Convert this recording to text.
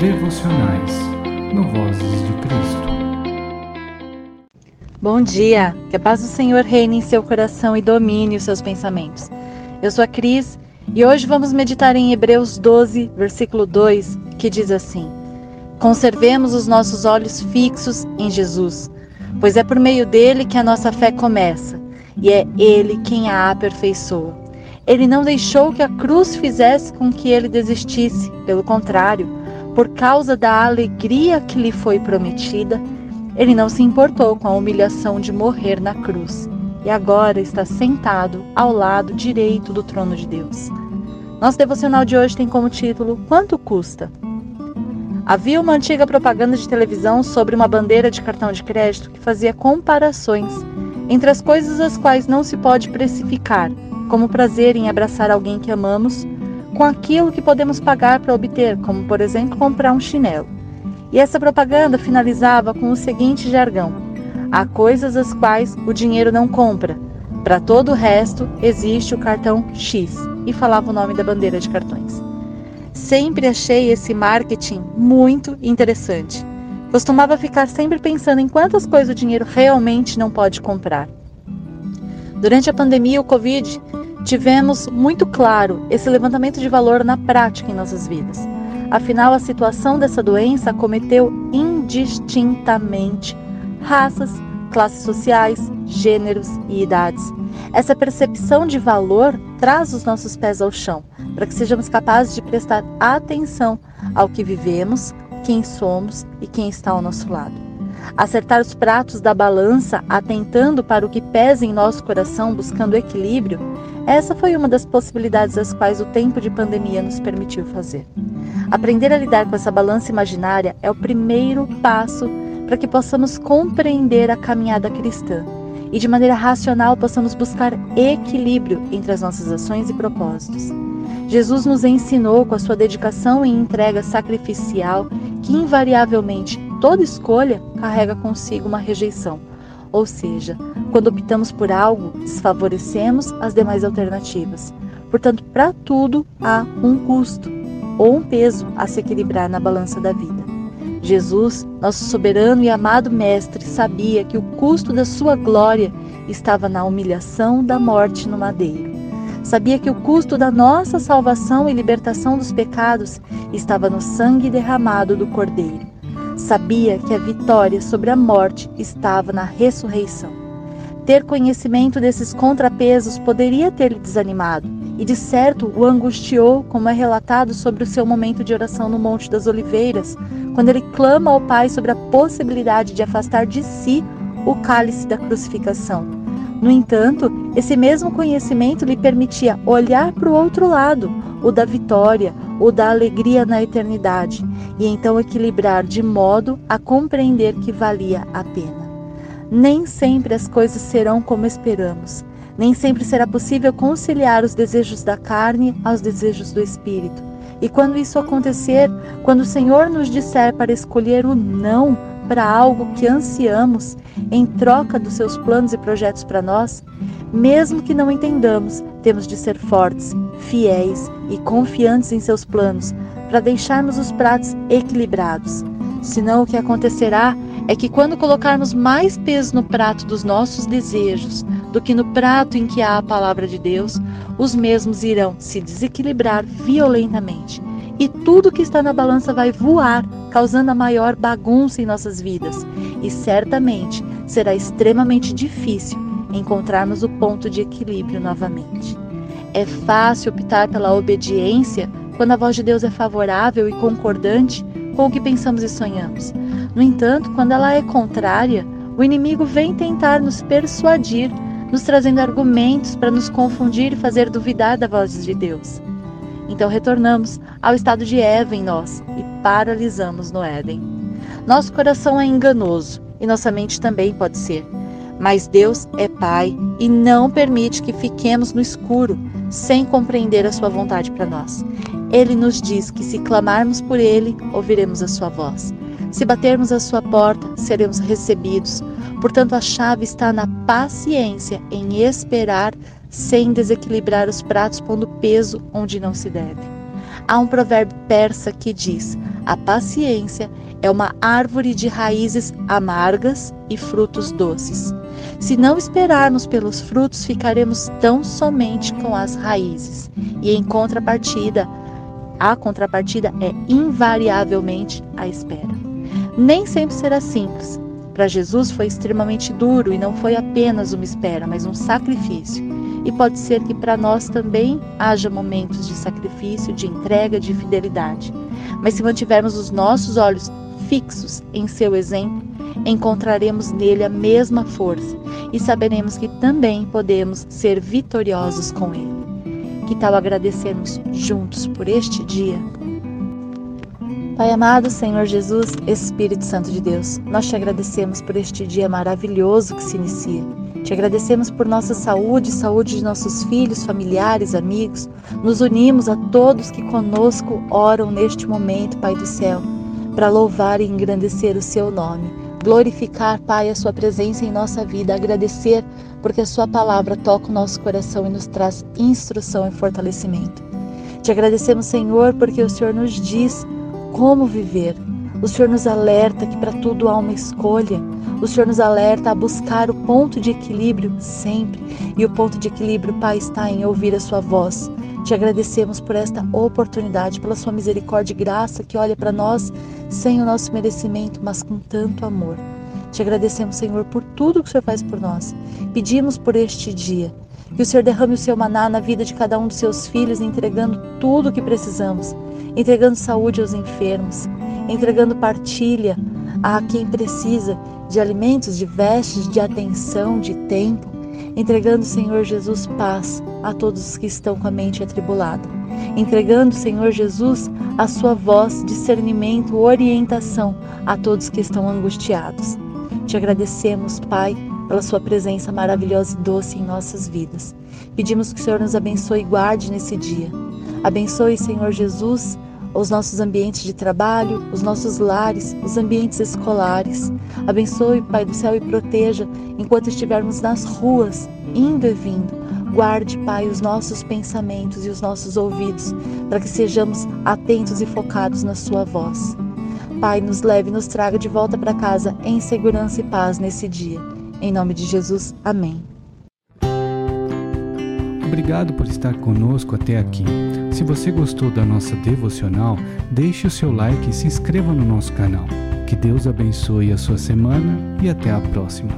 devocionais no Vozes de Cristo. Bom dia, que a paz do Senhor reine em seu coração e domine os seus pensamentos. Eu sou a Cris e hoje vamos meditar em Hebreus 12, versículo 2, que diz assim: Conservemos os nossos olhos fixos em Jesus, pois é por meio dele que a nossa fé começa, e é ele quem a aperfeiçoa. Ele não deixou que a cruz fizesse com que ele desistisse, pelo contrário, por causa da alegria que lhe foi prometida, ele não se importou com a humilhação de morrer na cruz e agora está sentado ao lado direito do trono de Deus. Nosso devocional de hoje tem como título Quanto custa? Havia uma antiga propaganda de televisão sobre uma bandeira de cartão de crédito que fazia comparações entre as coisas as quais não se pode precificar, como o prazer em abraçar alguém que amamos, com aquilo que podemos pagar para obter, como por exemplo comprar um chinelo. E essa propaganda finalizava com o seguinte jargão: há coisas as quais o dinheiro não compra. Para todo o resto existe o cartão X e falava o nome da bandeira de cartões. Sempre achei esse marketing muito interessante. Costumava ficar sempre pensando em quantas coisas o dinheiro realmente não pode comprar. Durante a pandemia, o Covid, tivemos muito claro esse levantamento de valor na prática em nossas vidas. Afinal, a situação dessa doença acometeu indistintamente raças, classes sociais, gêneros e idades. Essa percepção de valor traz os nossos pés ao chão, para que sejamos capazes de prestar atenção ao que vivemos, quem somos e quem está ao nosso lado. Acertar os pratos da balança, atentando para o que pesa em nosso coração, buscando equilíbrio, essa foi uma das possibilidades às quais o tempo de pandemia nos permitiu fazer. Aprender a lidar com essa balança imaginária é o primeiro passo para que possamos compreender a caminhada cristã e de maneira racional possamos buscar equilíbrio entre as nossas ações e propósitos. Jesus nos ensinou com a sua dedicação e entrega sacrificial que invariavelmente toda escolha carrega consigo uma rejeição. Ou seja, quando optamos por algo, desfavorecemos as demais alternativas. Portanto, para tudo há um custo ou um peso a se equilibrar na balança da vida. Jesus, nosso soberano e amado Mestre, sabia que o custo da sua glória estava na humilhação da morte no madeiro. Sabia que o custo da nossa salvação e libertação dos pecados estava no sangue derramado do Cordeiro. Sabia que a vitória sobre a morte estava na ressurreição. Ter conhecimento desses contrapesos poderia ter lhe desanimado, e de certo o angustiou, como é relatado sobre o seu momento de oração no Monte das Oliveiras, quando ele clama ao Pai sobre a possibilidade de afastar de si o cálice da crucificação. No entanto, esse mesmo conhecimento lhe permitia olhar para o outro lado, o da vitória, o da alegria na eternidade, e então equilibrar de modo a compreender que valia a pena. Nem sempre as coisas serão como esperamos. Nem sempre será possível conciliar os desejos da carne aos desejos do espírito. E quando isso acontecer, quando o Senhor nos disser para escolher o não para algo que ansiamos, em troca dos seus planos e projetos para nós, mesmo que não entendamos, temos de ser fortes, fiéis e confiantes em seus planos, para deixarmos os pratos equilibrados. Senão, o que acontecerá é que quando colocarmos mais peso no prato dos nossos desejos do que no prato em que há a palavra de Deus, os mesmos irão se desequilibrar violentamente. E tudo que está na balança vai voar, causando a maior bagunça em nossas vidas. E certamente será extremamente difícil encontrarmos o ponto de equilíbrio novamente. É fácil optar pela obediência quando a voz de Deus é favorável e concordante com o que pensamos e sonhamos. No entanto, quando ela é contrária, o inimigo vem tentar nos persuadir, nos trazendo argumentos para nos confundir e fazer duvidar da voz de Deus. Então retornamos ao estado de Eva em nós e paralisamos no Éden. Nosso coração é enganoso e nossa mente também pode ser. Mas Deus é Pai e não permite que fiquemos no escuro sem compreender a Sua vontade para nós. Ele nos diz que se clamarmos por Ele, ouviremos a Sua voz. Se batermos a Sua porta, seremos recebidos. Portanto, a chave está na paciência em esperar sem desequilibrar os pratos, pondo peso onde não se deve. Há um provérbio persa que diz: A paciência é uma árvore de raízes amargas e frutos doces. Se não esperarmos pelos frutos, ficaremos tão somente com as raízes. E em contrapartida, a contrapartida é invariavelmente a espera. Nem sempre será simples. Para Jesus foi extremamente duro e não foi apenas uma espera, mas um sacrifício. E pode ser que para nós também haja momentos de sacrifício, de entrega, de fidelidade. Mas se mantivermos os nossos olhos fixos em seu exemplo, encontraremos nele a mesma força e saberemos que também podemos ser vitoriosos com ele. Que tal agradecermos juntos por este dia? Pai amado, Senhor Jesus, Espírito Santo de Deus, nós te agradecemos por este dia maravilhoso que se inicia. Te agradecemos por nossa saúde, saúde de nossos filhos, familiares, amigos. Nos unimos a todos que conosco oram neste momento, Pai do céu, para louvar e engrandecer o seu nome. Glorificar, Pai, a sua presença em nossa vida, agradecer porque a sua palavra toca o nosso coração e nos traz instrução e fortalecimento. Te agradecemos, Senhor, porque o Senhor nos diz como viver. O Senhor nos alerta que para tudo há uma escolha. O Senhor nos alerta a buscar o ponto de equilíbrio sempre. E o ponto de equilíbrio, Pai, está em ouvir a Sua voz. Te agradecemos por esta oportunidade, pela Sua misericórdia e graça que olha para nós sem o nosso merecimento, mas com tanto amor. Te agradecemos, Senhor, por tudo que o Senhor faz por nós. Pedimos por este dia que o Senhor derrame o seu maná na vida de cada um dos seus filhos, entregando tudo o que precisamos entregando saúde aos enfermos, entregando partilha a quem precisa de alimentos, de vestes, de atenção, de tempo, entregando, Senhor Jesus, paz a todos os que estão com a mente atribulada, entregando, Senhor Jesus, a sua voz, discernimento, orientação a todos que estão angustiados. Te agradecemos, Pai, pela sua presença maravilhosa e doce em nossas vidas. Pedimos que o Senhor nos abençoe e guarde nesse dia Abençoe, Senhor Jesus, os nossos ambientes de trabalho, os nossos lares, os ambientes escolares. Abençoe, Pai do céu, e proteja enquanto estivermos nas ruas, indo e vindo. Guarde, Pai, os nossos pensamentos e os nossos ouvidos, para que sejamos atentos e focados na Sua voz. Pai, nos leve e nos traga de volta para casa em segurança e paz nesse dia. Em nome de Jesus, amém. Obrigado por estar conosco até aqui. Se você gostou da nossa devocional, deixe o seu like e se inscreva no nosso canal. Que Deus abençoe a sua semana e até a próxima.